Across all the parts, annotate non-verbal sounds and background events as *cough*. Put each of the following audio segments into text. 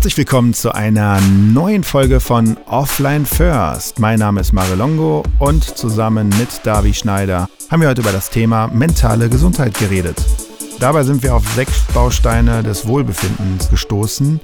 Herzlich willkommen zu einer neuen Folge von Offline First. Mein Name ist Mare Longo und zusammen mit Davi Schneider haben wir heute über das Thema mentale Gesundheit geredet. Dabei sind wir auf sechs Bausteine des Wohlbefindens gestoßen,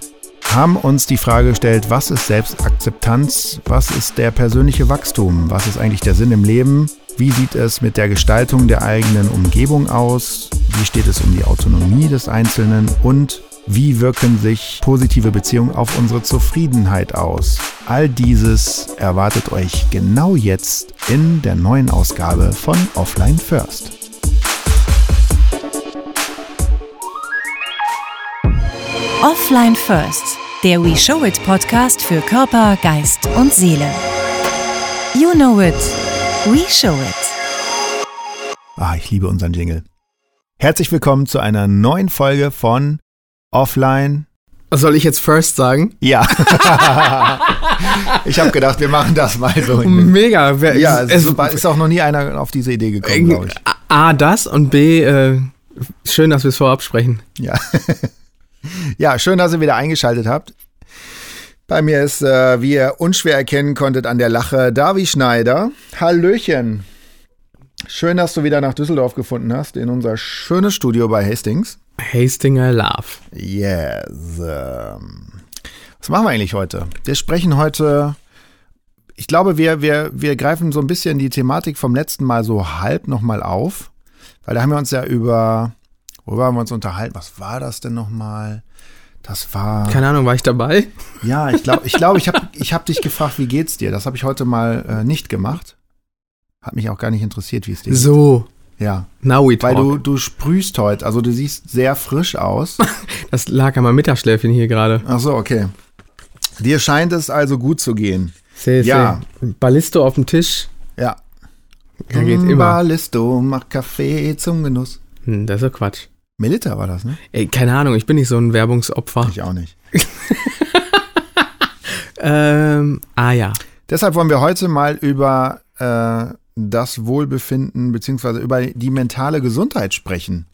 haben uns die Frage gestellt, was ist Selbstakzeptanz, was ist der persönliche Wachstum, was ist eigentlich der Sinn im Leben, wie sieht es mit der Gestaltung der eigenen Umgebung aus, wie steht es um die Autonomie des Einzelnen? Und wie wirken sich positive Beziehungen auf unsere Zufriedenheit aus? All dieses erwartet euch genau jetzt in der neuen Ausgabe von Offline First. Offline First, der We Show It Podcast für Körper, Geist und Seele. You know it, we show it. Ah, ich liebe unseren Jingle. Herzlich willkommen zu einer neuen Folge von Offline. Soll ich jetzt First sagen? Ja. *laughs* ich habe gedacht, wir machen das mal so. Mega. Ja, es, es ist auch noch nie einer auf diese Idee gekommen, glaube ich. A, das und B, äh, schön, dass wir es vorab sprechen. Ja. *laughs* ja, schön, dass ihr wieder eingeschaltet habt. Bei mir ist, äh, wie ihr unschwer erkennen konntet, an der Lache Davi Schneider. Hallöchen. Schön, dass du wieder nach Düsseldorf gefunden hast, in unser schönes Studio bei Hastings. Hastinger Love. Yes. Ähm, was machen wir eigentlich heute? Wir sprechen heute, ich glaube, wir, wir, wir greifen so ein bisschen die Thematik vom letzten Mal so halb nochmal auf, weil da haben wir uns ja über, worüber haben wir uns unterhalten? Was war das denn nochmal? Das war. Keine Ahnung, war ich dabei? Ja, ich glaube, ich, glaub, ich habe *laughs* ich hab dich gefragt, wie geht's dir? Das habe ich heute mal äh, nicht gemacht. Hat mich auch gar nicht interessiert, wie es dir geht. So. Ja. Now we talk. Weil du, du sprühst heute, also du siehst sehr frisch aus. *laughs* das lag an meinem Mittagsschläfchen hier gerade. Ach so, okay. Dir scheint es also gut zu gehen. Sehr, ja. Sehr. Ballisto auf dem Tisch. Ja. Da geht immer. Ballisto macht Kaffee zum Genuss. Hm, das ist doch Quatsch. Melita war das, ne? Ey, keine Ahnung, ich bin nicht so ein Werbungsopfer. Ich auch nicht. *laughs* ähm, ah ja. Deshalb wollen wir heute mal über äh, das Wohlbefinden beziehungsweise über die mentale Gesundheit sprechen.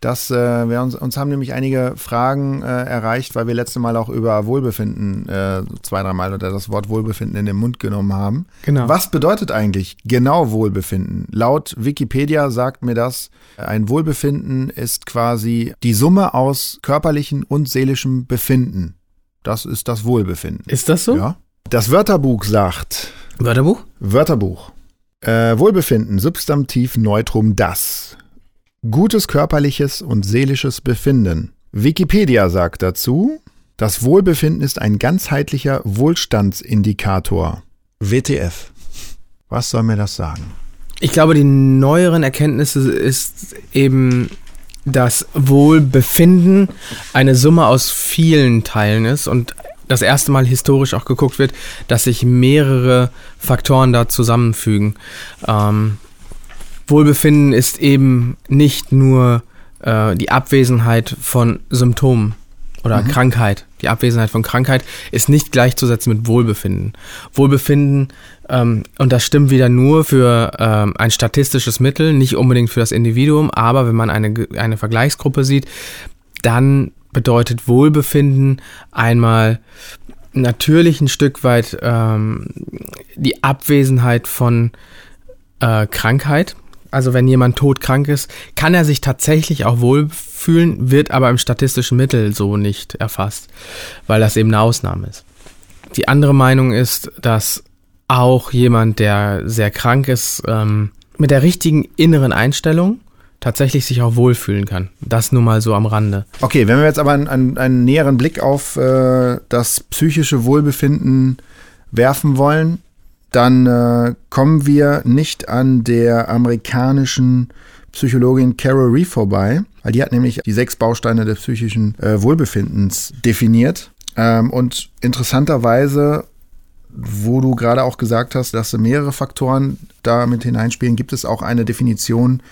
Das, äh, wir uns, uns haben nämlich einige Fragen äh, erreicht, weil wir letzte Mal auch über Wohlbefinden äh, zwei, dreimal oder das Wort Wohlbefinden in den Mund genommen haben. Genau. Was bedeutet eigentlich genau Wohlbefinden? Laut Wikipedia sagt mir das, ein Wohlbefinden ist quasi die Summe aus körperlichem und seelischem Befinden. Das ist das Wohlbefinden. Ist das so? Ja. Das Wörterbuch sagt. Wörterbuch? Wörterbuch. Äh, Wohlbefinden, Substantiv Neutrum das. Gutes körperliches und seelisches Befinden. Wikipedia sagt dazu, das Wohlbefinden ist ein ganzheitlicher Wohlstandsindikator. WTF. Was soll mir das sagen? Ich glaube, die neueren Erkenntnisse ist eben, dass Wohlbefinden eine Summe aus vielen Teilen ist und das erste Mal historisch auch geguckt wird, dass sich mehrere Faktoren da zusammenfügen. Ähm, Wohlbefinden ist eben nicht nur äh, die Abwesenheit von Symptomen oder mhm. Krankheit. Die Abwesenheit von Krankheit ist nicht gleichzusetzen mit Wohlbefinden. Wohlbefinden, ähm, und das stimmt wieder nur für ähm, ein statistisches Mittel, nicht unbedingt für das Individuum, aber wenn man eine, eine Vergleichsgruppe sieht, dann bedeutet Wohlbefinden einmal natürlich ein Stück weit ähm, die Abwesenheit von äh, Krankheit. Also wenn jemand todkrank ist, kann er sich tatsächlich auch wohlfühlen, wird aber im statistischen Mittel so nicht erfasst, weil das eben eine Ausnahme ist. Die andere Meinung ist, dass auch jemand, der sehr krank ist, ähm, mit der richtigen inneren Einstellung tatsächlich sich auch wohlfühlen kann. Das nur mal so am Rande. Okay, wenn wir jetzt aber einen, einen, näheren Blick auf äh, das psychische Wohlbefinden werfen wollen, dann äh, kommen wir nicht an der amerikanischen Psychologin Carol Reeve vorbei, weil die hat nämlich die sechs Bausteine des psychischen äh, Wohlbefindens definiert. Ähm, und interessanterweise, wo du gerade auch gesagt hast, dass mehrere Faktoren damit hineinspielen, gibt es auch eine Definition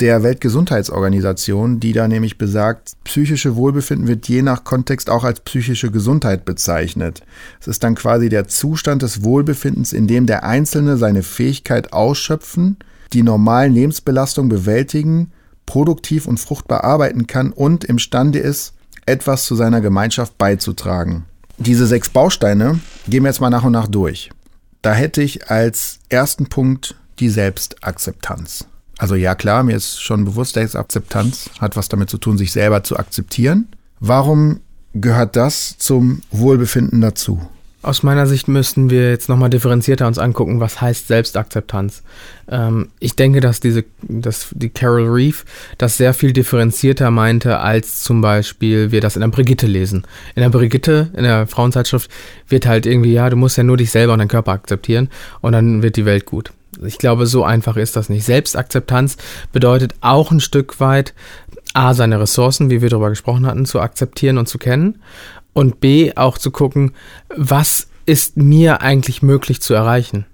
der Weltgesundheitsorganisation, die da nämlich besagt, psychische Wohlbefinden wird je nach Kontext auch als psychische Gesundheit bezeichnet. Es ist dann quasi der Zustand des Wohlbefindens, in dem der Einzelne seine Fähigkeit ausschöpfen, die normalen Lebensbelastungen bewältigen, produktiv und fruchtbar arbeiten kann und imstande ist, etwas zu seiner Gemeinschaft beizutragen. Diese sechs Bausteine gehen wir jetzt mal nach und nach durch. Da hätte ich als ersten Punkt die Selbstakzeptanz. Also ja klar, mir ist schon bewusst, Selbstakzeptanz hat was damit zu tun, sich selber zu akzeptieren. Warum gehört das zum Wohlbefinden dazu? Aus meiner Sicht müssten wir jetzt nochmal differenzierter uns angucken, was heißt Selbstakzeptanz. Ähm, ich denke, dass diese, dass die Carol Reeve das sehr viel differenzierter meinte, als zum Beispiel wir das in der Brigitte lesen. In der Brigitte, in der Frauenzeitschrift, wird halt irgendwie, ja, du musst ja nur dich selber und deinen Körper akzeptieren und dann wird die Welt gut. Ich glaube, so einfach ist das nicht. Selbstakzeptanz bedeutet auch ein Stück weit, A, seine Ressourcen, wie wir darüber gesprochen hatten, zu akzeptieren und zu kennen und B auch zu gucken, was ist mir eigentlich möglich zu erreichen.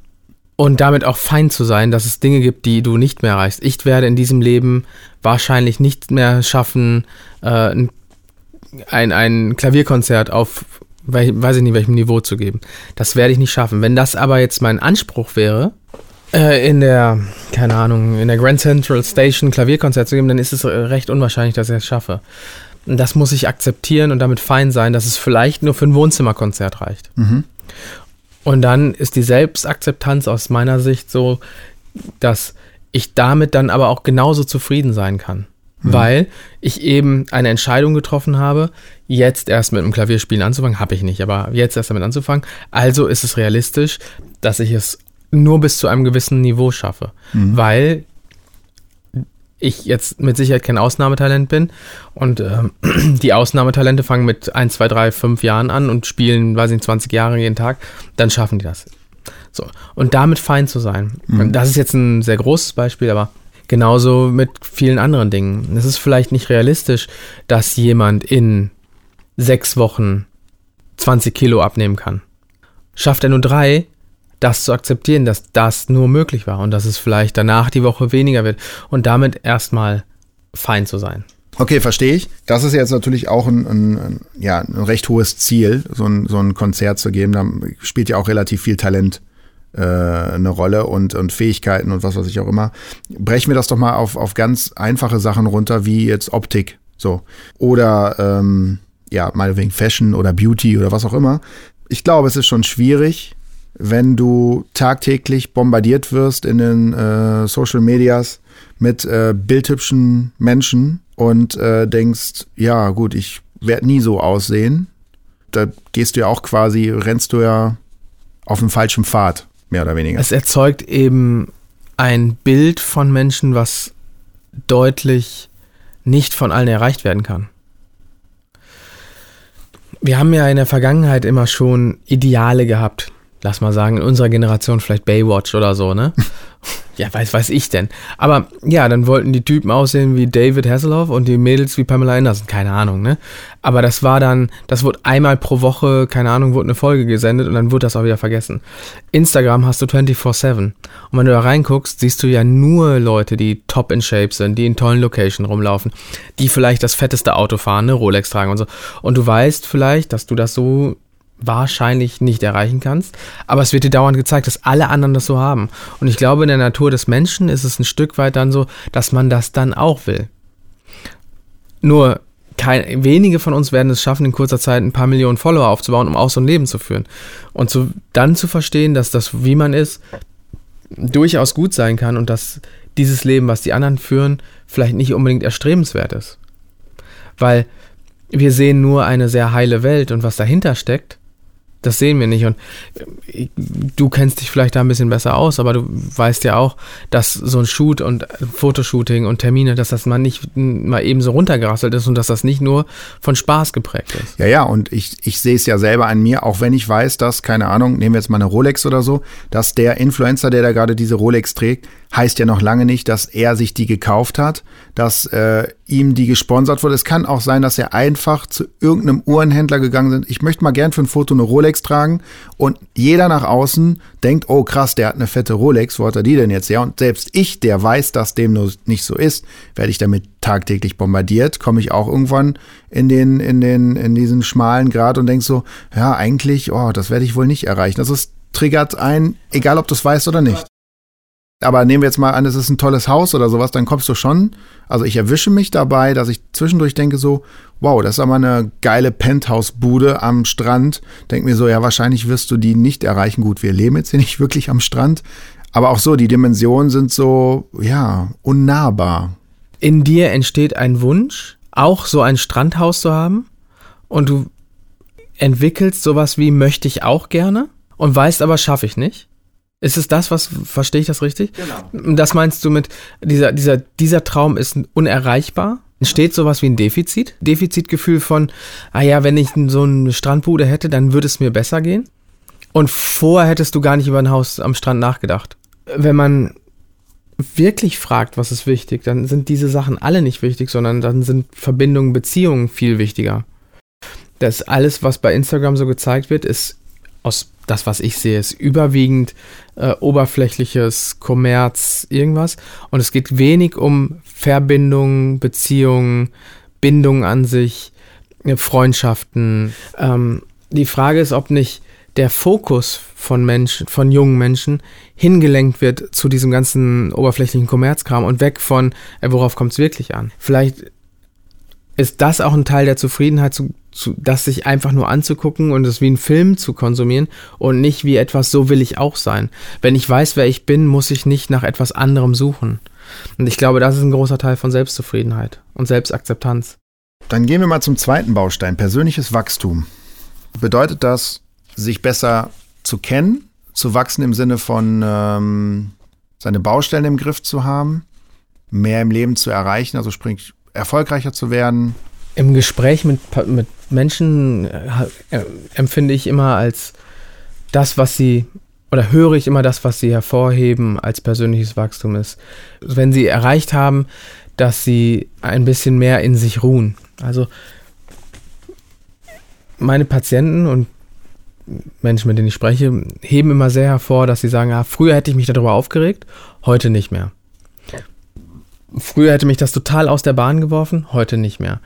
Und damit auch fein zu sein, dass es Dinge gibt, die du nicht mehr erreichst. Ich werde in diesem Leben wahrscheinlich nicht mehr schaffen, äh, ein, ein Klavierkonzert auf, weiß ich nicht, welchem Niveau zu geben. Das werde ich nicht schaffen. Wenn das aber jetzt mein Anspruch wäre, äh, in der, keine Ahnung, in der Grand Central Station Klavierkonzert zu geben, dann ist es recht unwahrscheinlich, dass ich es schaffe das muss ich akzeptieren und damit fein sein, dass es vielleicht nur für ein Wohnzimmerkonzert reicht. Mhm. Und dann ist die Selbstakzeptanz aus meiner Sicht so, dass ich damit dann aber auch genauso zufrieden sein kann. Mhm. Weil ich eben eine Entscheidung getroffen habe, jetzt erst mit dem Klavierspielen anzufangen, habe ich nicht, aber jetzt erst damit anzufangen. Also ist es realistisch, dass ich es nur bis zu einem gewissen Niveau schaffe. Mhm. Weil ich jetzt mit Sicherheit kein Ausnahmetalent bin. Und ähm, *clears throat* die Ausnahmetalente fangen mit 1, 2, 3, 5 Jahren an und spielen, weiß ich nicht, 20 Jahre jeden Tag, dann schaffen die das. So. Und damit fein zu sein. Mhm. Das ist jetzt ein sehr großes Beispiel, aber genauso mit vielen anderen Dingen. Es ist vielleicht nicht realistisch, dass jemand in sechs Wochen 20 Kilo abnehmen kann. Schafft er nur drei, das zu akzeptieren, dass das nur möglich war und dass es vielleicht danach die Woche weniger wird und damit erstmal fein zu sein. Okay, verstehe ich. Das ist jetzt natürlich auch ein, ein, ja, ein recht hohes Ziel, so ein, so ein Konzert zu geben. Da spielt ja auch relativ viel Talent äh, eine Rolle und, und Fähigkeiten und was weiß ich auch immer. Brechen wir das doch mal auf, auf ganz einfache Sachen runter, wie jetzt Optik. So. Oder ähm, ja, meinetwegen Fashion oder Beauty oder was auch immer. Ich glaube, es ist schon schwierig, wenn du tagtäglich bombardiert wirst in den äh, Social Medias mit äh, bildhübschen Menschen und äh, denkst, ja gut, ich werde nie so aussehen. Da gehst du ja auch quasi, rennst du ja auf dem falschen Pfad, mehr oder weniger. Es erzeugt eben ein Bild von Menschen, was deutlich nicht von allen erreicht werden kann. Wir haben ja in der Vergangenheit immer schon Ideale gehabt, lass mal sagen, in unserer Generation vielleicht Baywatch oder so, ne? *laughs* ja, weiß, weiß ich denn. Aber ja, dann wollten die Typen aussehen wie David Hasselhoff und die Mädels wie Pamela Anderson, keine Ahnung, ne? Aber das war dann, das wurde einmal pro Woche, keine Ahnung, wurde eine Folge gesendet und dann wurde das auch wieder vergessen. Instagram hast du 24-7. Und wenn du da reinguckst, siehst du ja nur Leute, die top in Shape sind, die in tollen Locations rumlaufen, die vielleicht das fetteste Auto fahren, ne, Rolex tragen und so. Und du weißt vielleicht, dass du das so wahrscheinlich nicht erreichen kannst. Aber es wird dir dauernd gezeigt, dass alle anderen das so haben. Und ich glaube, in der Natur des Menschen ist es ein Stück weit dann so, dass man das dann auch will. Nur kein, wenige von uns werden es schaffen, in kurzer Zeit ein paar Millionen Follower aufzubauen, um auch so ein Leben zu führen. Und zu, dann zu verstehen, dass das, wie man ist, durchaus gut sein kann und dass dieses Leben, was die anderen führen, vielleicht nicht unbedingt erstrebenswert ist. Weil wir sehen nur eine sehr heile Welt und was dahinter steckt, das sehen wir nicht. Und äh, du kennst dich vielleicht da ein bisschen besser aus, aber du weißt ja auch, dass so ein Shoot und Fotoshooting und Termine, dass das mal nicht mal eben so runtergerasselt ist und dass das nicht nur von Spaß geprägt ist. Ja, ja, und ich, ich sehe es ja selber an mir, auch wenn ich weiß, dass, keine Ahnung, nehmen wir jetzt mal eine Rolex oder so, dass der Influencer, der da gerade diese Rolex trägt, heißt ja noch lange nicht, dass er sich die gekauft hat, dass äh, ihm die gesponsert wurde. Es kann auch sein, dass er einfach zu irgendeinem Uhrenhändler gegangen sind. Ich möchte mal gern für ein Foto eine Rolex tragen und jeder nach außen denkt, oh krass, der hat eine fette Rolex, wo hat er die denn jetzt her? Und selbst ich, der weiß, dass dem nur nicht so ist, werde ich damit tagtäglich bombardiert, komme ich auch irgendwann in den, in den, in diesen schmalen Grad und denk so, ja, eigentlich, oh, das werde ich wohl nicht erreichen. Das ist triggert ein, egal ob du es weißt oder nicht. Aber nehmen wir jetzt mal an, es ist ein tolles Haus oder sowas, dann kommst du schon. Also ich erwische mich dabei, dass ich zwischendurch denke so, wow, das ist aber eine geile Penthouse-Bude am Strand. Denk mir so, ja, wahrscheinlich wirst du die nicht erreichen. Gut, wir leben jetzt hier nicht wirklich am Strand. Aber auch so, die Dimensionen sind so, ja, unnahbar. In dir entsteht ein Wunsch, auch so ein Strandhaus zu haben. Und du entwickelst sowas wie möchte ich auch gerne und weißt aber, schaffe ich nicht. Ist es das, was, verstehe ich das richtig? Genau. Das meinst du mit, dieser, dieser, dieser Traum ist unerreichbar? Entsteht sowas wie ein Defizit? Defizitgefühl von, ah ja, wenn ich so eine Strandbude hätte, dann würde es mir besser gehen? Und vorher hättest du gar nicht über ein Haus am Strand nachgedacht. Wenn man wirklich fragt, was ist wichtig, dann sind diese Sachen alle nicht wichtig, sondern dann sind Verbindungen, Beziehungen viel wichtiger. Das alles, was bei Instagram so gezeigt wird, ist aus das, was ich sehe, ist überwiegend äh, oberflächliches Kommerz, irgendwas. Und es geht wenig um Verbindungen, Beziehungen, Bindungen an sich, äh, Freundschaften. Ähm, die Frage ist, ob nicht der Fokus von Menschen, von jungen Menschen hingelenkt wird zu diesem ganzen oberflächlichen Kommerzkram und weg von, äh, worauf kommt es wirklich an. Vielleicht ist das auch ein Teil der Zufriedenheit, zu, zu, das sich einfach nur anzugucken und es wie ein Film zu konsumieren und nicht wie etwas, so will ich auch sein. Wenn ich weiß, wer ich bin, muss ich nicht nach etwas anderem suchen. Und ich glaube, das ist ein großer Teil von Selbstzufriedenheit und Selbstakzeptanz. Dann gehen wir mal zum zweiten Baustein, persönliches Wachstum. Bedeutet das, sich besser zu kennen, zu wachsen im Sinne von ähm, seine Baustellen im Griff zu haben, mehr im Leben zu erreichen, also sprich erfolgreicher zu werden? Im Gespräch mit, mit Menschen äh, empfinde ich immer als das, was sie oder höre ich immer das, was sie hervorheben als persönliches Wachstum ist. Wenn sie erreicht haben, dass sie ein bisschen mehr in sich ruhen. Also meine Patienten und Menschen, mit denen ich spreche, heben immer sehr hervor, dass sie sagen, ah, früher hätte ich mich darüber aufgeregt, heute nicht mehr. Früher hätte mich das total aus der Bahn geworfen, heute nicht mehr.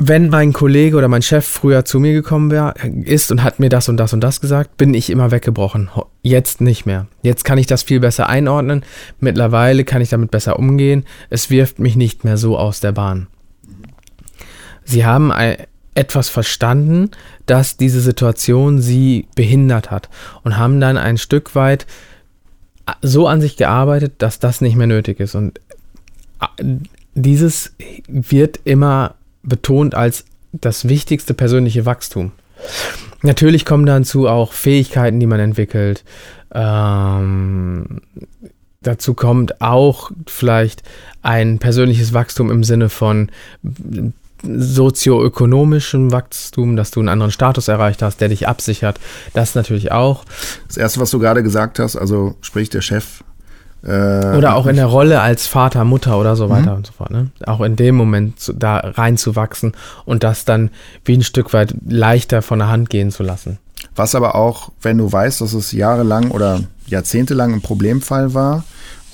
Wenn mein Kollege oder mein Chef früher zu mir gekommen wär, ist und hat mir das und das und das gesagt, bin ich immer weggebrochen. Jetzt nicht mehr. Jetzt kann ich das viel besser einordnen. Mittlerweile kann ich damit besser umgehen. Es wirft mich nicht mehr so aus der Bahn. Sie haben etwas verstanden, dass diese Situation sie behindert hat und haben dann ein Stück weit so an sich gearbeitet, dass das nicht mehr nötig ist. Und äh, dieses wird immer betont als das wichtigste persönliche Wachstum. Natürlich kommen dazu auch Fähigkeiten, die man entwickelt. Ähm, dazu kommt auch vielleicht ein persönliches Wachstum im Sinne von sozioökonomischem Wachstum, dass du einen anderen Status erreicht hast, der dich absichert. Das natürlich auch. Das Erste, was du gerade gesagt hast, also sprich der Chef. Äh, oder auch in der Rolle als Vater, Mutter oder so mhm. weiter und so fort. Ne? Auch in dem Moment zu, da reinzuwachsen und das dann wie ein Stück weit leichter von der Hand gehen zu lassen. Was aber auch, wenn du weißt, dass es jahrelang oder jahrzehntelang ein Problemfall war,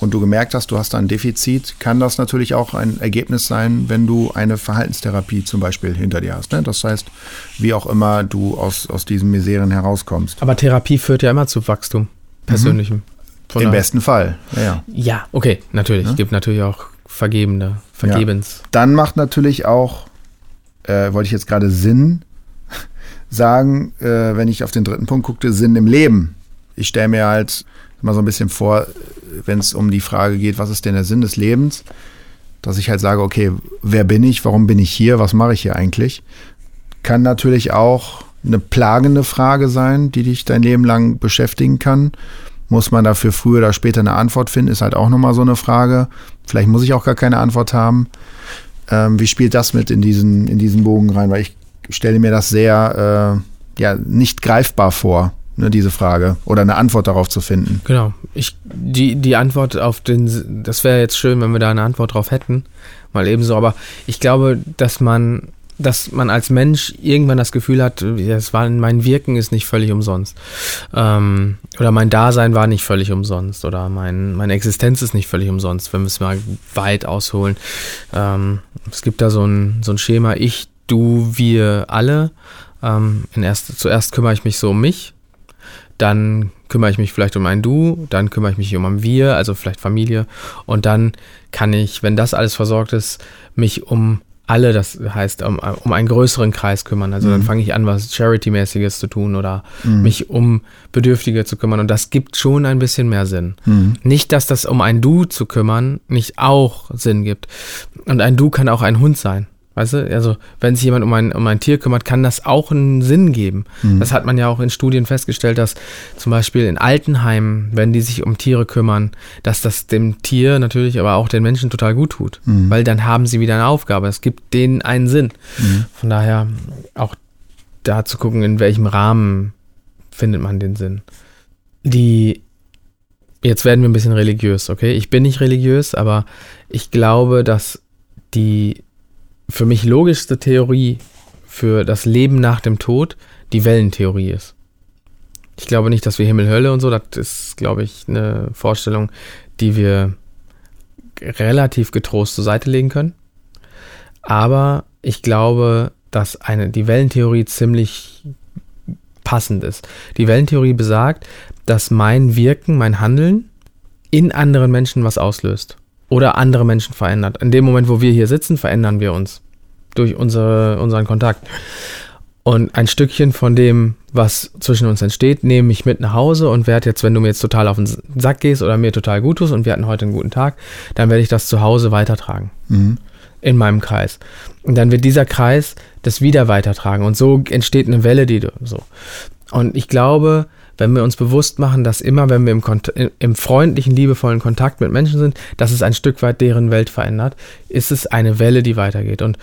und du gemerkt hast, du hast da ein Defizit, kann das natürlich auch ein Ergebnis sein, wenn du eine Verhaltenstherapie zum Beispiel hinter dir hast. Ne? Das heißt, wie auch immer du aus, aus diesen Miseren herauskommst. Aber Therapie führt ja immer zu Wachstum, persönlichem. Mhm. Im besten Fall, ja. Ja, ja okay, natürlich. Es ja? gibt natürlich auch Vergebende, Vergebens. Ja. Dann macht natürlich auch, äh, wollte ich jetzt gerade Sinn *laughs* sagen, äh, wenn ich auf den dritten Punkt guckte, Sinn im Leben. Ich stelle mir halt mal so ein bisschen vor, wenn es um die Frage geht, was ist denn der Sinn des Lebens, dass ich halt sage, okay, wer bin ich, warum bin ich hier, was mache ich hier eigentlich? Kann natürlich auch eine plagende Frage sein, die dich dein Leben lang beschäftigen kann. Muss man dafür früher oder später eine Antwort finden, ist halt auch nochmal so eine Frage. Vielleicht muss ich auch gar keine Antwort haben. Ähm, wie spielt das mit in diesen, in diesen Bogen rein? Weil ich stelle mir das sehr äh, ja, nicht greifbar vor ne, diese Frage oder eine Antwort darauf zu finden. Genau. Ich, die, die Antwort auf den, das wäre jetzt schön, wenn wir da eine Antwort drauf hätten, mal ebenso, aber ich glaube, dass man, dass man als Mensch irgendwann das Gefühl hat, das war, mein Wirken ist nicht völlig umsonst. Ähm, oder mein Dasein war nicht völlig umsonst. Oder mein, meine Existenz ist nicht völlig umsonst, wenn wir es mal weit ausholen. Ähm, es gibt da so ein, so ein Schema, ich, du, wir alle. Ähm, erst, zuerst kümmere ich mich so um mich dann kümmere ich mich vielleicht um ein Du, dann kümmere ich mich um ein Wir, also vielleicht Familie. Und dann kann ich, wenn das alles versorgt ist, mich um alle, das heißt, um, um einen größeren Kreis kümmern. Also mhm. dann fange ich an, was Charity-mäßiges zu tun oder mhm. mich um Bedürftige zu kümmern. Und das gibt schon ein bisschen mehr Sinn. Mhm. Nicht, dass das um ein Du zu kümmern nicht auch Sinn gibt. Und ein Du kann auch ein Hund sein. Weißt du, also wenn sich jemand um ein, um ein Tier kümmert, kann das auch einen Sinn geben. Mhm. Das hat man ja auch in Studien festgestellt, dass zum Beispiel in Altenheimen, wenn die sich um Tiere kümmern, dass das dem Tier natürlich, aber auch den Menschen total gut tut. Mhm. Weil dann haben sie wieder eine Aufgabe. Es gibt denen einen Sinn. Mhm. Von daher auch da zu gucken, in welchem Rahmen findet man den Sinn. Die Jetzt werden wir ein bisschen religiös, okay? Ich bin nicht religiös, aber ich glaube, dass die für mich logischste Theorie für das Leben nach dem Tod die Wellentheorie ist. Ich glaube nicht, dass wir Himmel, Hölle und so, das ist, glaube ich, eine Vorstellung, die wir relativ getrost zur Seite legen können. Aber ich glaube, dass eine, die Wellentheorie ziemlich passend ist. Die Wellentheorie besagt, dass mein Wirken, mein Handeln in anderen Menschen was auslöst oder andere Menschen verändert. In dem Moment, wo wir hier sitzen, verändern wir uns durch unsere, unseren Kontakt. Und ein Stückchen von dem, was zwischen uns entsteht, nehme ich mit nach Hause und werde jetzt, wenn du mir jetzt total auf den Sack gehst oder mir total gut tust und wir hatten heute einen guten Tag, dann werde ich das zu Hause weitertragen. Mhm. In meinem Kreis. Und dann wird dieser Kreis das wieder weitertragen. Und so entsteht eine Welle, die du so. Und ich glaube, wenn wir uns bewusst machen, dass immer, wenn wir im, im, freundlichen, liebevollen Kontakt mit Menschen sind, dass es ein Stück weit deren Welt verändert, ist es eine Welle, die weitergeht. Und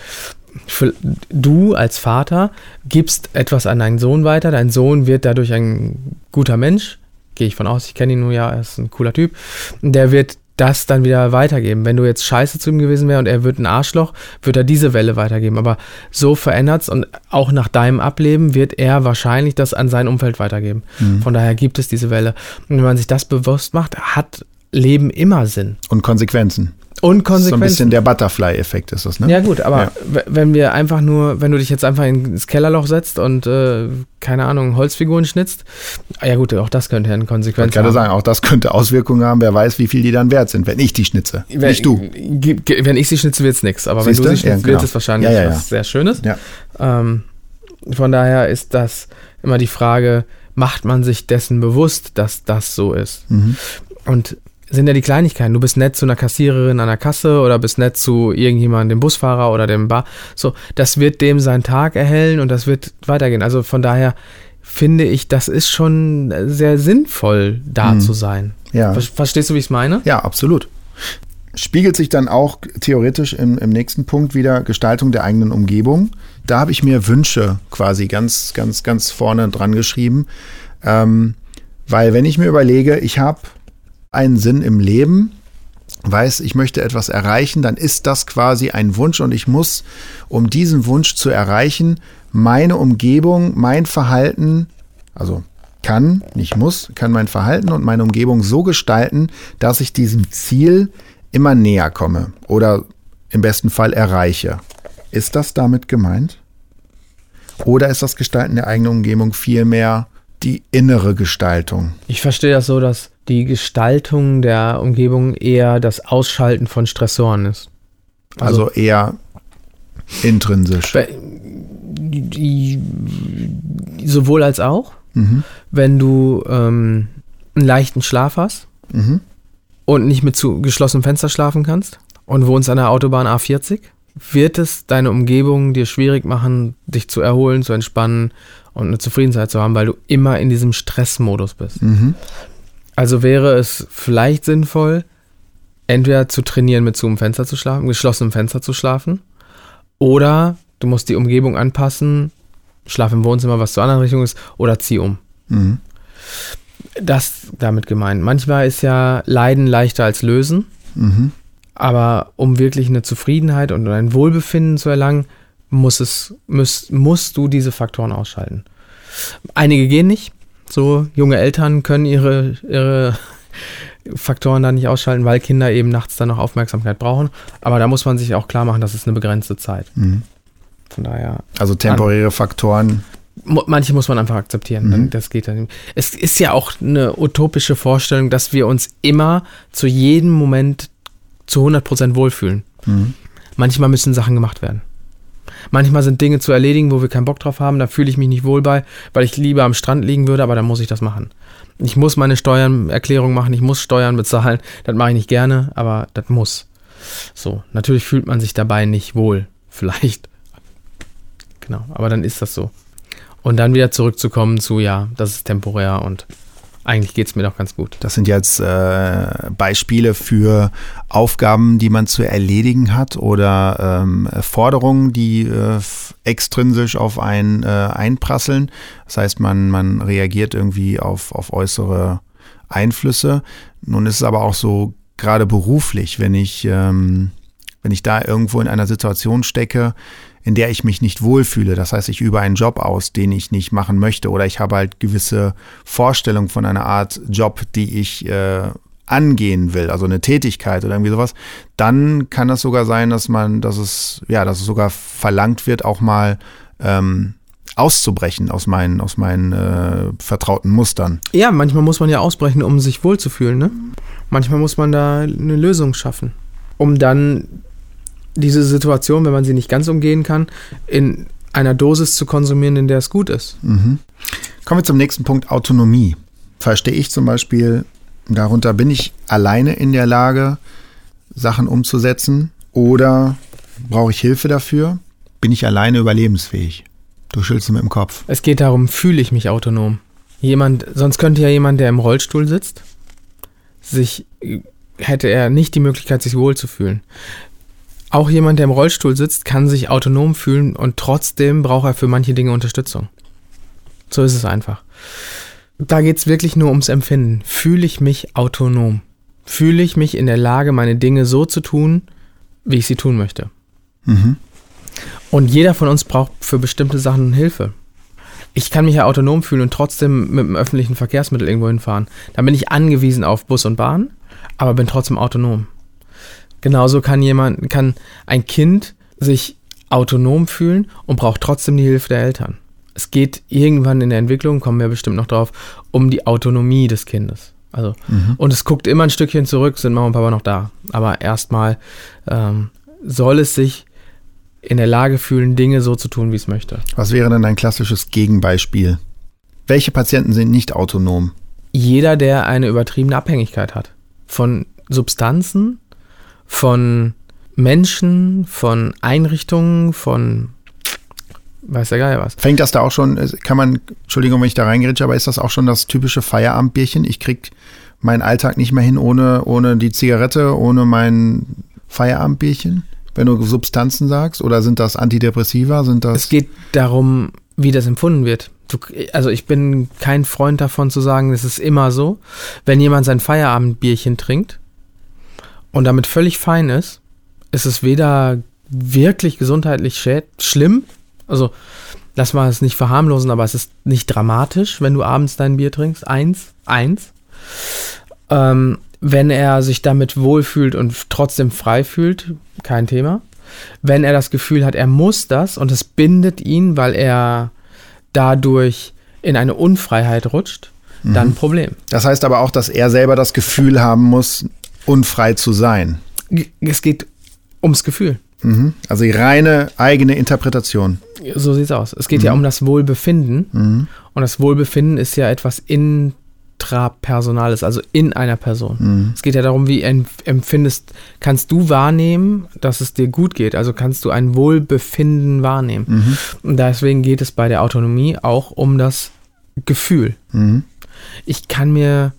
für, du als Vater gibst etwas an deinen Sohn weiter, dein Sohn wird dadurch ein guter Mensch, gehe ich von aus, ich kenne ihn nur ja, er ist ein cooler Typ, der wird das dann wieder weitergeben. Wenn du jetzt scheiße zu ihm gewesen wärst und er wird ein Arschloch, wird er diese Welle weitergeben. Aber so verändert es und auch nach deinem Ableben wird er wahrscheinlich das an sein Umfeld weitergeben. Mhm. Von daher gibt es diese Welle. Und wenn man sich das bewusst macht, hat Leben immer Sinn. Und Konsequenzen. Und Konsequenzen. So ein bisschen der Butterfly-Effekt ist das, ne? Ja, gut, aber ja. wenn wir einfach nur, wenn du dich jetzt einfach ins Kellerloch setzt und, äh, keine Ahnung, Holzfiguren schnitzt, ja gut, auch das könnte ja eine Konsequenz ich haben. Ich sagen, auch das könnte Auswirkungen haben, wer weiß, wie viel die dann wert sind, wenn ich die schnitze. Wenn, nicht du. Wenn ich sie schnitze, wird es nichts, aber Siehst wenn du sie schnitzt, ja, genau. wird es wahrscheinlich ja, was sehr Schönes. Ähm, von daher ist das immer die Frage, macht man sich dessen bewusst, dass das so ist? Mhm. Und sind ja die Kleinigkeiten. Du bist nett zu einer Kassiererin an der Kasse oder bist nett zu irgendjemandem, dem Busfahrer oder dem Bar. So, das wird dem seinen Tag erhellen und das wird weitergehen. Also von daher finde ich, das ist schon sehr sinnvoll, da hm. zu sein. Ja. Verstehst du, wie ich es meine? Ja, absolut. Spiegelt sich dann auch theoretisch im, im nächsten Punkt wieder Gestaltung der eigenen Umgebung. Da habe ich mir Wünsche quasi ganz, ganz, ganz vorne dran geschrieben. Ähm, weil wenn ich mir überlege, ich habe einen Sinn im Leben, weiß, ich möchte etwas erreichen, dann ist das quasi ein Wunsch und ich muss, um diesen Wunsch zu erreichen, meine Umgebung, mein Verhalten, also kann, nicht muss, kann mein Verhalten und meine Umgebung so gestalten, dass ich diesem Ziel immer näher komme oder im besten Fall erreiche. Ist das damit gemeint? Oder ist das Gestalten der eigenen Umgebung vielmehr die innere Gestaltung? Ich verstehe das so, dass die Gestaltung der Umgebung eher das Ausschalten von Stressoren ist. Also, also eher intrinsisch. Sowohl als auch. Mhm. Wenn du ähm, einen leichten Schlaf hast mhm. und nicht mit zu geschlossenem Fenster schlafen kannst und wohnst an der Autobahn A40, wird es deine Umgebung dir schwierig machen, dich zu erholen, zu entspannen und eine Zufriedenheit zu haben, weil du immer in diesem Stressmodus bist. Mhm. Also wäre es vielleicht sinnvoll, entweder zu trainieren, mit zu einem Fenster zu schlafen, geschlossenem Fenster zu schlafen, oder du musst die Umgebung anpassen, schlaf im Wohnzimmer, was zur anderen Richtung ist, oder zieh um. Mhm. Das damit gemeint. Manchmal ist ja Leiden leichter als Lösen, mhm. aber um wirklich eine Zufriedenheit und ein Wohlbefinden zu erlangen, muss es, musst, musst du diese Faktoren ausschalten. Einige gehen nicht, so junge Eltern können ihre, ihre Faktoren da nicht ausschalten, weil Kinder eben nachts dann noch Aufmerksamkeit brauchen. Aber da muss man sich auch klar machen, das ist eine begrenzte Zeit. Mhm. Von daher. Also temporäre Faktoren Manche muss man einfach akzeptieren. Dann, das geht dann. Es ist ja auch eine utopische Vorstellung, dass wir uns immer zu jedem Moment zu 100% wohlfühlen. Manchmal müssen Sachen gemacht werden. Manchmal sind Dinge zu erledigen, wo wir keinen Bock drauf haben. Da fühle ich mich nicht wohl bei, weil ich lieber am Strand liegen würde, aber dann muss ich das machen. Ich muss meine Steuererklärung machen, ich muss Steuern bezahlen. Das mache ich nicht gerne, aber das muss. So, natürlich fühlt man sich dabei nicht wohl. *laughs* Vielleicht. Genau, aber dann ist das so. Und dann wieder zurückzukommen zu, ja, das ist temporär und eigentlich geht es mir doch ganz gut. Das sind jetzt äh, Beispiele für Aufgaben, die man zu erledigen hat oder ähm, Forderungen, die äh, extrinsisch auf einen äh, einprasseln. Das heißt, man, man reagiert irgendwie auf, auf äußere Einflüsse. Nun ist es aber auch so, gerade beruflich, wenn ich, ähm, wenn ich da irgendwo in einer Situation stecke, in der ich mich nicht wohlfühle. Das heißt, ich übe einen Job aus, den ich nicht machen möchte. Oder ich habe halt gewisse Vorstellungen von einer Art Job, die ich äh, angehen will, also eine Tätigkeit oder irgendwie sowas, dann kann es sogar sein, dass man, dass es, ja, dass es sogar verlangt wird, auch mal ähm, auszubrechen aus meinen, aus meinen äh, vertrauten Mustern. Ja, manchmal muss man ja ausbrechen, um sich wohlzufühlen, ne? Manchmal muss man da eine Lösung schaffen, um dann diese Situation, wenn man sie nicht ganz umgehen kann, in einer Dosis zu konsumieren, in der es gut ist. Mhm. Kommen wir zum nächsten Punkt, Autonomie. Verstehe ich zum Beispiel, darunter bin ich alleine in der Lage, Sachen umzusetzen oder brauche ich Hilfe dafür? Bin ich alleine überlebensfähig? Du schüttelst mit dem Kopf. Es geht darum, fühle ich mich autonom? Jemand, sonst könnte ja jemand, der im Rollstuhl sitzt, sich, hätte er nicht die Möglichkeit, sich wohlzufühlen. Auch jemand, der im Rollstuhl sitzt, kann sich autonom fühlen und trotzdem braucht er für manche Dinge Unterstützung. So ist es einfach. Da geht es wirklich nur ums Empfinden. Fühle ich mich autonom? Fühle ich mich in der Lage, meine Dinge so zu tun, wie ich sie tun möchte? Mhm. Und jeder von uns braucht für bestimmte Sachen Hilfe. Ich kann mich ja autonom fühlen und trotzdem mit dem öffentlichen Verkehrsmittel irgendwo hinfahren. Dann bin ich angewiesen auf Bus und Bahn, aber bin trotzdem autonom. Genauso kann jemand, kann ein Kind sich autonom fühlen und braucht trotzdem die Hilfe der Eltern. Es geht irgendwann in der Entwicklung, kommen wir bestimmt noch drauf, um die Autonomie des Kindes. Also, und es guckt immer ein Stückchen zurück, sind Mama und Papa noch da. Aber erstmal ähm, soll es sich in der Lage fühlen, Dinge so zu tun, wie es möchte. Was wäre denn ein klassisches Gegenbeispiel? Welche Patienten sind nicht autonom? Jeder, der eine übertriebene Abhängigkeit hat. Von Substanzen, von Menschen, von Einrichtungen, von weiß der Geier was. Fängt das da auch schon, kann man, Entschuldigung, wenn ich da reingerätsche, aber ist das auch schon das typische Feierabendbierchen? Ich krieg meinen Alltag nicht mehr hin ohne, ohne die Zigarette, ohne mein Feierabendbierchen? Wenn du Substanzen sagst? Oder sind das Antidepressiva? Sind das. Es geht darum, wie das empfunden wird. Du, also ich bin kein Freund davon zu sagen, es ist immer so. Wenn jemand sein Feierabendbierchen trinkt und damit völlig fein ist, ist es weder wirklich gesundheitlich schäd schlimm, also lass mal es nicht verharmlosen, aber es ist nicht dramatisch, wenn du abends dein Bier trinkst. Eins, eins. Ähm, wenn er sich damit wohlfühlt und trotzdem frei fühlt, kein Thema. Wenn er das Gefühl hat, er muss das und es bindet ihn, weil er dadurch in eine Unfreiheit rutscht, dann ein Problem. Das heißt aber auch, dass er selber das Gefühl haben muss, unfrei zu sein. Es geht ums Gefühl. Mhm. Also die reine eigene Interpretation. So sieht's aus. Es geht ja um das Wohlbefinden. Mhm. Und das Wohlbefinden ist ja etwas intrapersonales, also in einer Person. Mhm. Es geht ja darum, wie em- empfindest, kannst du wahrnehmen, dass es dir gut geht. Also kannst du ein Wohlbefinden wahrnehmen. Mhm. Und deswegen geht es bei der Autonomie auch um das Gefühl. Mhm. Ich kann mir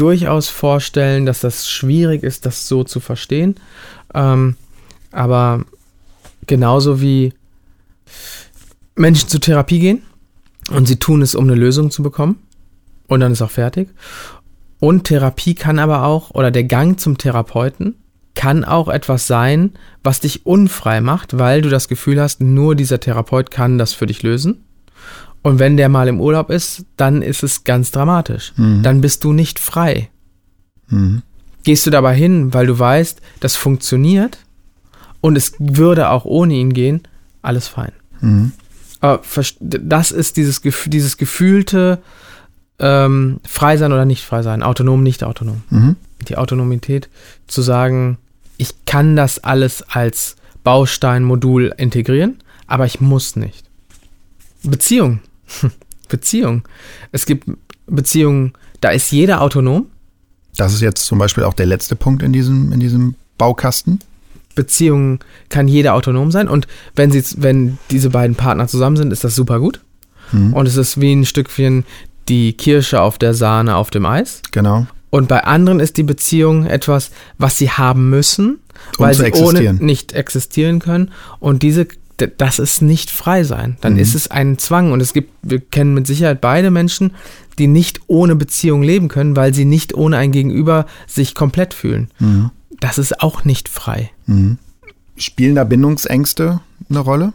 durchaus vorstellen, dass das schwierig ist, das so zu verstehen. Ähm, aber genauso wie Menschen zur Therapie gehen und sie tun es, um eine Lösung zu bekommen und dann ist auch fertig. Und Therapie kann aber auch, oder der Gang zum Therapeuten kann auch etwas sein, was dich unfrei macht, weil du das Gefühl hast, nur dieser Therapeut kann das für dich lösen. Und wenn der mal im Urlaub ist, dann ist es ganz dramatisch. Dann bist du nicht frei. Mhm. Gehst du dabei hin, weil du weißt, das funktioniert und es würde auch ohne ihn gehen, alles fein. Mhm. Aber das ist dieses, dieses gefühlte ähm, Frei sein oder nicht frei sein, autonom, nicht autonom. Mhm. Die Autonomität zu sagen, ich kann das alles als Baustein, Modul integrieren, aber ich muss nicht. Beziehung. *laughs* Beziehung. Es gibt Beziehungen, da ist jeder autonom. Das ist jetzt zum Beispiel auch der letzte Punkt in diesem, in diesem Baukasten. Beziehungen kann jeder autonom sein und wenn sie, wenn diese beiden Partner zusammen sind, ist das super gut. Mhm. Und es ist wie ein Stückchen die Kirsche auf der Sahne auf dem Eis. Genau. Und bei anderen ist die Beziehung etwas, was sie haben müssen, Um weil sie ohne nicht existieren können. Und diese, das ist nicht frei sein. Dann Mhm. ist es ein Zwang. Und es gibt, wir kennen mit Sicherheit beide Menschen, die nicht ohne Beziehung leben können, weil sie nicht ohne ein Gegenüber sich komplett fühlen. Mhm. Das ist auch nicht frei. Mhm. Spielen da Bindungsängste eine Rolle?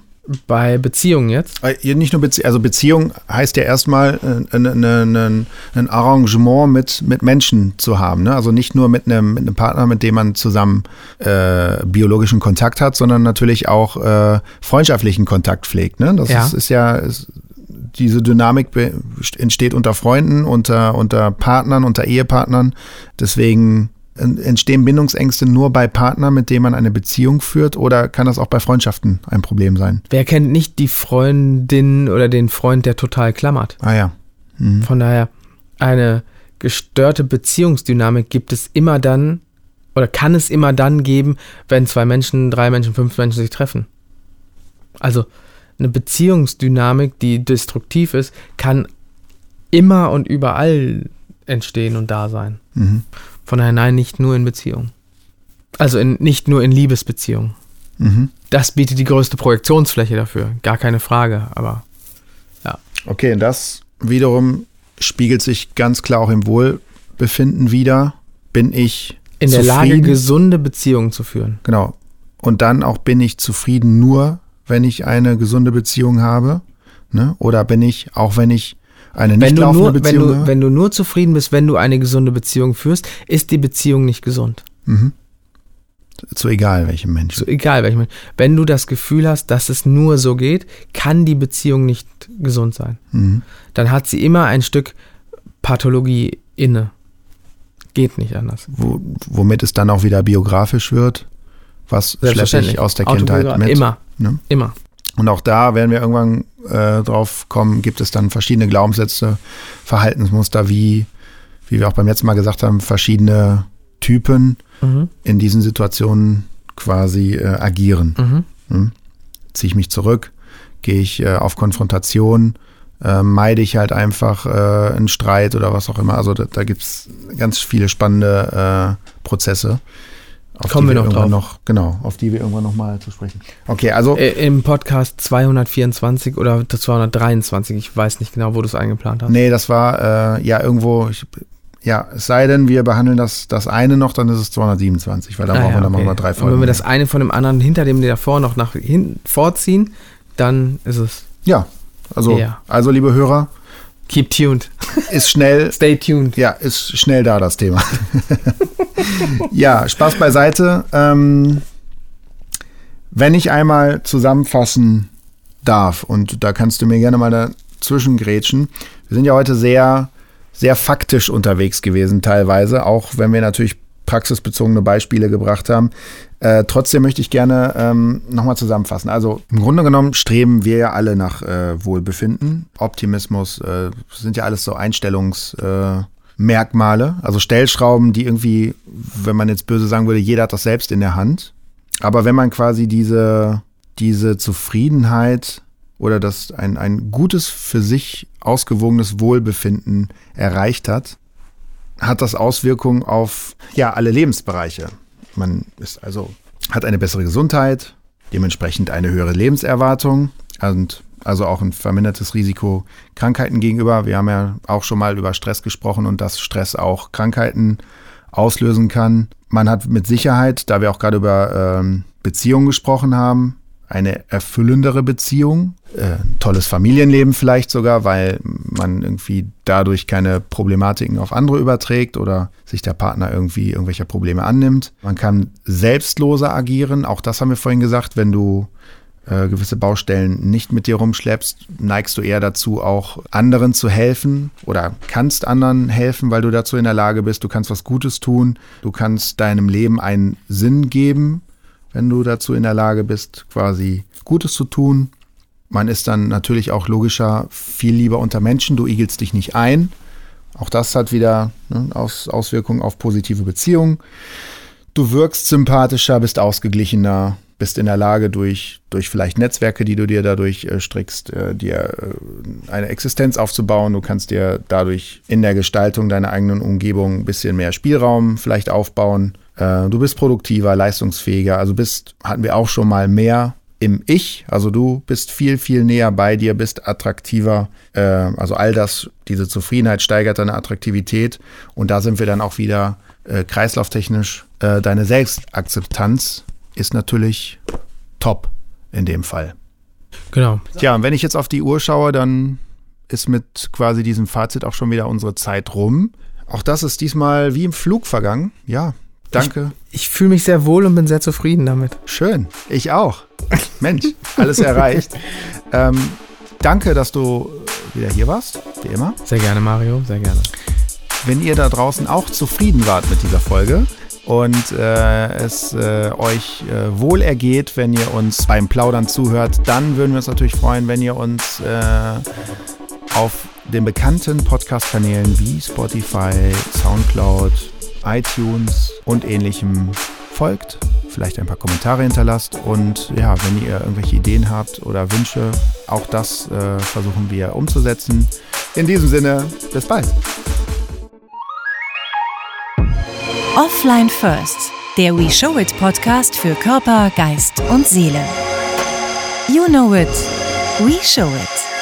Bei Beziehungen jetzt. Äh, Nicht nur Beziehung, also Beziehung heißt ja erstmal äh, ein, ein, ein, ein Arrangement mit, mit Menschen zu haben. Ne? Also nicht nur mit einem, mit einem Partner, mit dem man zusammen äh, biologischen Kontakt hat, sondern natürlich auch äh, freundschaftlichen Kontakt pflegt. Ne? Das Ja. ist, ist ja, ist, diese Dynamik entsteht unter Freunden, unter, unter Partnern, unter Ehepartnern. Deswegen en- entstehen Bindungsängste nur bei Partnern, mit denen man eine Beziehung führt oder kann das auch bei Freundschaften ein Problem sein? Wer kennt nicht die Freundin oder den Freund, der total klammert? Ah ja. Mhm. Von daher, eine gestörte Beziehungsdynamik gibt es immer dann oder kann es immer dann geben, wenn zwei Menschen, drei Menschen, fünf Menschen sich treffen. Also eine Beziehungsdynamik, die destruktiv ist, kann immer und überall entstehen und da sein. Mhm. Von daher nein, nicht nur in Beziehungen. Also in, nicht nur in Liebesbeziehungen. Mhm. Das bietet die größte Projektionsfläche dafür, gar keine Frage, aber Okay, und das wiederum spiegelt sich ganz klar auch im Wohlbefinden wieder. Bin ich in der Lage, zufrieden? gesunde Beziehungen zu führen. Genau. Und dann auch bin ich zufrieden nur, wenn ich eine gesunde Beziehung habe. Ne? Oder bin ich, auch wenn ich eine nicht Wenn du, laufende nur, wenn, Beziehung du, habe? wenn du nur zufrieden bist, wenn du eine gesunde Beziehung führst, ist die Beziehung nicht gesund. mhm. Zu egal welchem Menschen. So egal welchem. Wenn du das Gefühl hast, dass es nur so geht, kann die Beziehung nicht gesund sein. Mhm. Dann hat sie immer ein Stück Pathologie inne. Geht nicht anders. Wo, womit es dann auch wieder biografisch wird. Was schleppe ich aus der Kindheit mit? Immer, Ne? immer. Und auch da werden wir irgendwann äh, drauf kommen, gibt es dann verschiedene Glaubenssätze, Verhaltensmuster, wie, wie wir auch beim letzten Mal gesagt haben, verschiedene Typen Mhm. in diesen Situationen quasi äh, agieren. Mhm. Hm? Ziehe ich mich zurück, gehe ich äh, auf Konfrontation, äh, meide ich halt einfach äh, einen Streit oder was auch immer. Also da, da gibt es ganz viele spannende äh, Prozesse. Auf Kommen die wir noch drauf. noch, genau, auf die wir irgendwann noch mal zu sprechen. Okay, also Äh, Im Podcast 224 oder 223, ich weiß nicht genau, wo du es eingeplant hast. Nee, das war äh, ja irgendwo, ich, ja, es sei denn, wir behandeln das, das eine noch, dann ist es 227, weil dann Ah brauchen ja, wir dann okay. mal drei Und Folgen. wenn wir das eine von dem anderen hinter dem davor noch nach hinten vorziehen, dann ist es ja, also, Ja. also liebe Hörer, keep tuned. ist schnell, *laughs* Stay tuned. ja, ist schnell da das Thema. *laughs* ja, Spaß beiseite. Ähm, wenn ich einmal zusammenfassen darf, und da kannst du mir gerne mal dazwischen grätschen, wir sind ja heute sehr, sehr faktisch unterwegs gewesen, teilweise, auch wenn wir natürlich praxisbezogene Beispiele gebracht haben. Äh, trotzdem möchte ich gerne ähm, nochmal zusammenfassen. Also im Grunde genommen streben wir ja alle nach äh, Wohlbefinden. Optimismus äh, sind ja alles so Einstellungsmerkmale, äh, also Stellschrauben, die irgendwie, wenn man jetzt böse sagen würde, jeder hat das selbst in der Hand. Aber wenn man quasi diese, diese Zufriedenheit oder das ein, ein gutes für sich ausgewogenes Wohlbefinden erreicht hat, hat das Auswirkungen auf ja alle Lebensbereiche. Man ist also hat eine bessere Gesundheit, dementsprechend eine höhere Lebenserwartung und also auch ein vermindertes Risiko Krankheiten gegenüber. Wir haben ja auch schon mal über Stress gesprochen und dass Stress auch Krankheiten auslösen kann. Man hat mit Sicherheit, da wir auch gerade über ähm, Beziehungen gesprochen haben, eine erfüllendere Beziehung, äh, tolles Familienleben vielleicht sogar, weil man irgendwie dadurch keine Problematiken auf andere überträgt oder sich der Partner irgendwie irgendwelcher Probleme annimmt. Man kann selbstloser agieren, auch das haben wir vorhin gesagt, wenn du äh, gewisse Baustellen nicht mit dir rumschleppst, neigst du eher dazu, auch anderen zu helfen oder kannst anderen helfen, weil du dazu in der Lage bist. Du kannst was Gutes tun. Du kannst deinem Leben einen Sinn geben, wenn du dazu in der Lage bist, quasi Gutes zu tun. Man ist dann natürlich auch logischer viel lieber unter Menschen. Du igelst dich nicht ein. Auch das hat wieder ne, Aus, Auswirkungen auf positive Beziehungen. Du wirkst sympathischer, bist ausgeglichener, bist in der Lage, durch, durch vielleicht Netzwerke, die du dir dadurch äh, strickst, äh, dir äh, eine Existenz aufzubauen. Du kannst dir dadurch in der Gestaltung deiner eigenen Umgebung ein bisschen mehr Spielraum vielleicht aufbauen. Äh, du bist produktiver, leistungsfähiger, also bist, hatten wir auch schon mal mehr im Ich, also du bist viel, viel näher bei dir, bist attraktiver. Äh, also all das, diese Zufriedenheit steigert deine Attraktivität. Und da sind wir dann auch wieder äh, kreislauftechnisch. Äh, deine Selbstakzeptanz ist natürlich top in dem Fall. Genau. Tja, und wenn ich jetzt auf die Uhr schaue, dann ist mit quasi diesem Fazit auch schon wieder unsere Zeit rum. Auch das ist diesmal wie im Flug vergangen. Ja, danke. Ich, ich fühle mich sehr wohl und bin sehr zufrieden damit. Schön, ich auch. Mensch, *laughs* alles erreicht. ähm, danke, dass du wieder hier warst, wie immer. Sehr gerne, Mario, sehr gerne. Wenn ihr da draußen auch zufrieden wart mit dieser Folge, und äh, es äh, euch äh, wohl ergeht, wenn ihr uns beim Plaudern zuhört, dann würden wir uns natürlich freuen, wenn ihr uns äh, auf den bekannten Podcast-Kanälen wie Spotify, Soundcloud, iTunes und ähnlichem folgt, vielleicht ein paar Kommentare hinterlasst und ja, wenn ihr irgendwelche Ideen habt oder Wünsche, auch das äh, versuchen wir umzusetzen. In diesem Sinne, bis bald. Offline First, der We Show It Podcast für Körper, Geist und Seele. You know it, we show it.